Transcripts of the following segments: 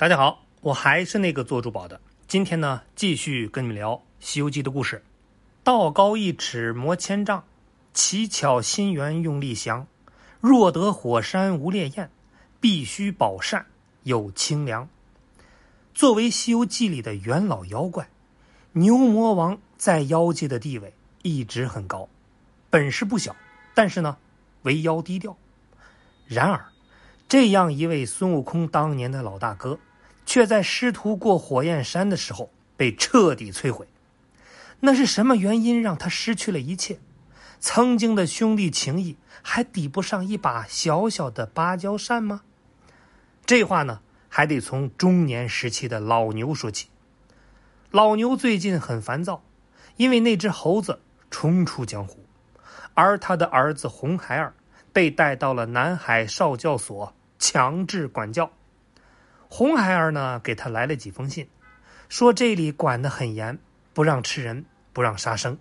大家好，我还是那个做珠宝的。今天呢，继续跟你们聊《西游记》的故事。道高一尺，魔千丈；奇巧心猿用力降。若得火山无烈焰，必须宝扇有清凉。作为《西游记》里的元老妖怪，牛魔王在妖界的地位一直很高，本事不小，但是呢，为妖低调。然而，这样一位孙悟空当年的老大哥。却在师徒过火焰山的时候被彻底摧毁。那是什么原因让他失去了一切？曾经的兄弟情谊还抵不上一把小小的芭蕉扇吗？这话呢，还得从中年时期的老牛说起。老牛最近很烦躁，因为那只猴子冲出江湖，而他的儿子红孩儿被带到了南海少教所强制管教。红孩儿呢，给他来了几封信，说这里管得很严，不让吃人，不让杀生。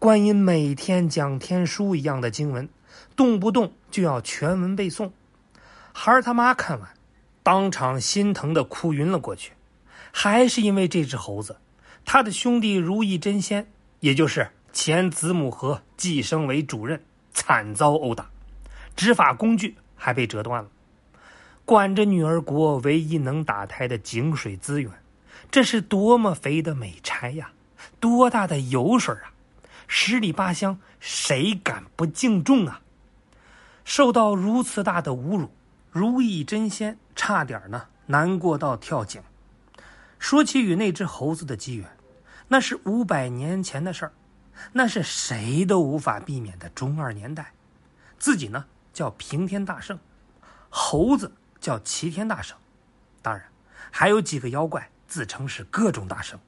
观音每天讲天书一样的经文，动不动就要全文背诵。孩儿他妈看完，当场心疼的哭晕了过去。还是因为这只猴子，他的兄弟如意真仙，也就是前子母河计生委主任，惨遭殴打，执法工具还被折断了。管着女儿国唯一能打胎的井水资源，这是多么肥的美差呀！多大的油水啊！十里八乡谁敢不敬重啊？受到如此大的侮辱，如意真仙差点呢难过到跳井。说起与那只猴子的机缘，那是五百年前的事儿，那是谁都无法避免的中二年代。自己呢叫平天大圣，猴子。叫齐天大圣，当然还有几个妖怪自称是各种大圣。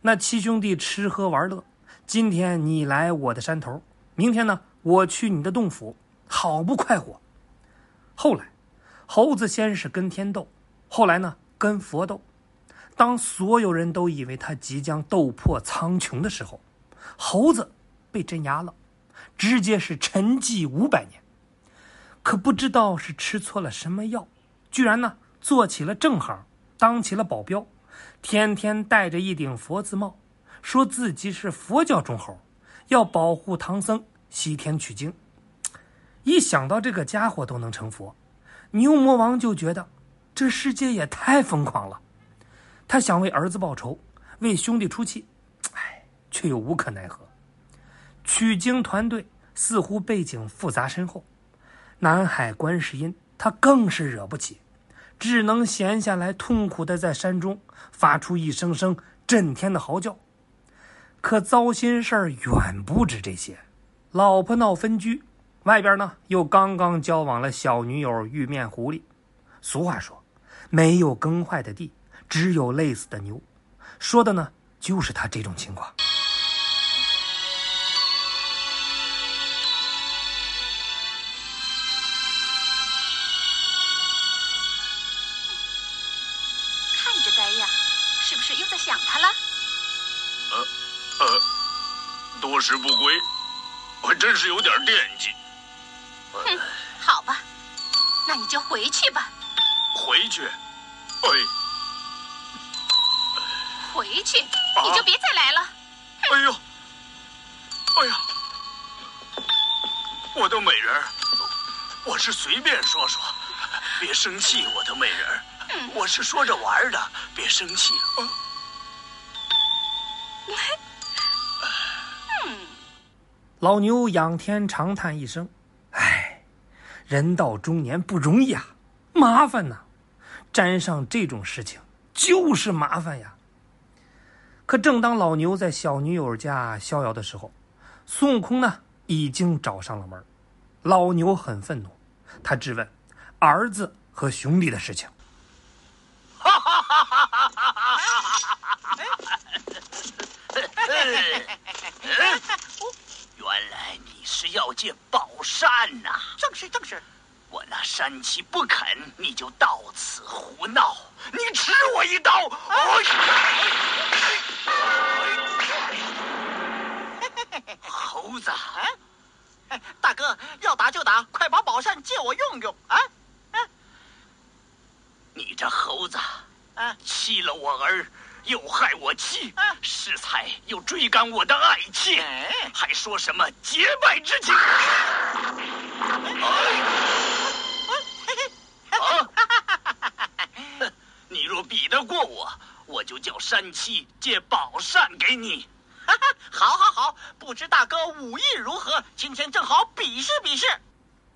那七兄弟吃喝玩乐，今天你来我的山头，明天呢我去你的洞府，好不快活。后来，猴子先是跟天斗，后来呢跟佛斗。当所有人都以为他即将斗破苍穹的时候，猴子被镇压了，直接是沉寂五百年。可不知道是吃错了什么药，居然呢做起了正行，当起了保镖，天天戴着一顶佛字帽，说自己是佛教中猴，要保护唐僧西天取经。一想到这个家伙都能成佛，牛魔王就觉得这世界也太疯狂了。他想为儿子报仇，为兄弟出气，哎，却又无可奈何。取经团队似乎背景复杂深厚。南海观世音，他更是惹不起，只能闲下来，痛苦的在山中发出一声声震天的嚎叫。可糟心事儿远不止这些，老婆闹分居，外边呢又刚刚交往了小女友玉面狐狸。俗话说，没有耕坏的地，只有累死的牛，说的呢就是他这种情况。时不归，我真是有点惦记。哼，好吧，那你就回去吧。回去？哎，回去你就别再来了。哎呦，哎呀，我的美人我是随便说说，别生气，我的美人我是说着玩的，别生气啊。老牛仰天长叹一声：“唉，人到中年不容易啊，麻烦呐！沾上这种事情就是麻烦呀。”可正当老牛在小女友家逍遥的时候，孙悟空呢已经找上了门。老牛很愤怒，他质问儿子和兄弟的事情。哈哈哈哈哈哈！原来你是要借宝扇呐！正是正是，我那山七不肯，你就到此胡闹，你吃我一刀！猴子，大哥要打就打，快把宝扇借我用用啊！你这猴子啊欺了我儿，又害我妻啊，适才又追赶我的爱妾，哎还说什么结拜之情？啊！哼你若比得过我，我就叫山七借宝扇给你。哈哈，好，好，好！不知大哥武艺如何？今天正好比试比试。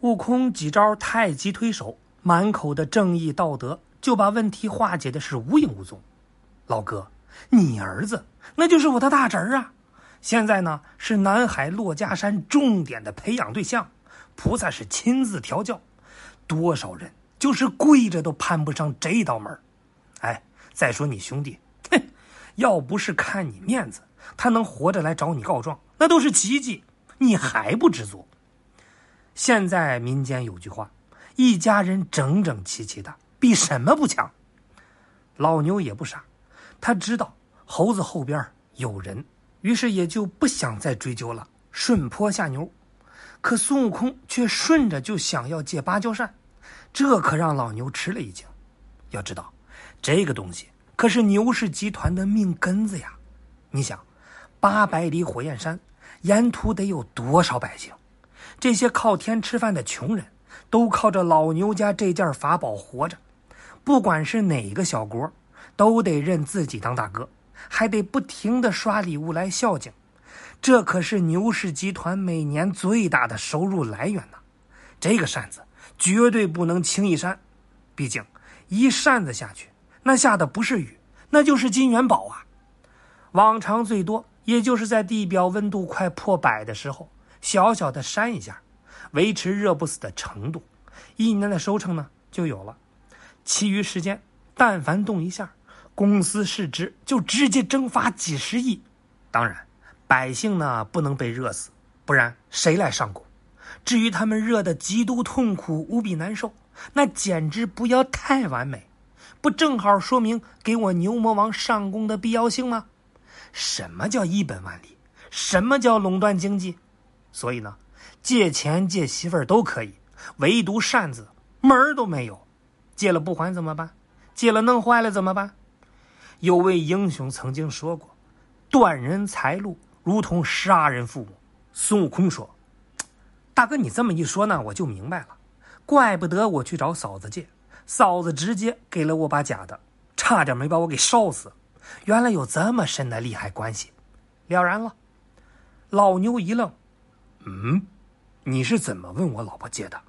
悟空几招太极推手，满口的正义道德，就把问题化解的是无影无踪。老哥，你儿子那就是我的大侄儿啊！现在呢是南海珞珈山重点的培养对象，菩萨是亲自调教，多少人就是跪着都攀不上这道门哎，再说你兄弟，哼，要不是看你面子，他能活着来找你告状，那都是奇迹。你还不知足？现在民间有句话：“一家人整整齐齐的，比什么不强。”老牛也不傻，他知道猴子后边有人，于是也就不想再追究了，顺坡下牛。可孙悟空却顺着就想要借芭蕉扇，这可让老牛吃了一惊。要知道，这个东西可是牛氏集团的命根子呀！你想，八百里火焰山，沿途得有多少百姓？这些靠天吃饭的穷人，都靠着老牛家这件法宝活着。不管是哪个小国，都得认自己当大哥，还得不停的刷礼物来孝敬。这可是牛氏集团每年最大的收入来源呢。这个扇子绝对不能轻易扇，毕竟一扇子下去，那下的不是雨，那就是金元宝啊！往常最多也就是在地表温度快破百的时候。小小的扇一下，维持热不死的程度，一年的收成呢就有了。其余时间，但凡动一下，公司市值就直接蒸发几十亿。当然，百姓呢不能被热死，不然谁来上供？至于他们热的极度痛苦、无比难受，那简直不要太完美，不正好说明给我牛魔王上供的必要性吗？什么叫一本万利？什么叫垄断经济？所以呢，借钱借媳妇儿都可以，唯独扇子门儿都没有。借了不还怎么办？借了弄坏了怎么办？有位英雄曾经说过：“断人财路如同杀人父母。”孙悟空说：“大哥，你这么一说呢，我就明白了。怪不得我去找嫂子借，嫂子直接给了我把假的，差点没把我给烧死。原来有这么深的利害关系。”了然了。老牛一愣。嗯，你是怎么问我老婆借的？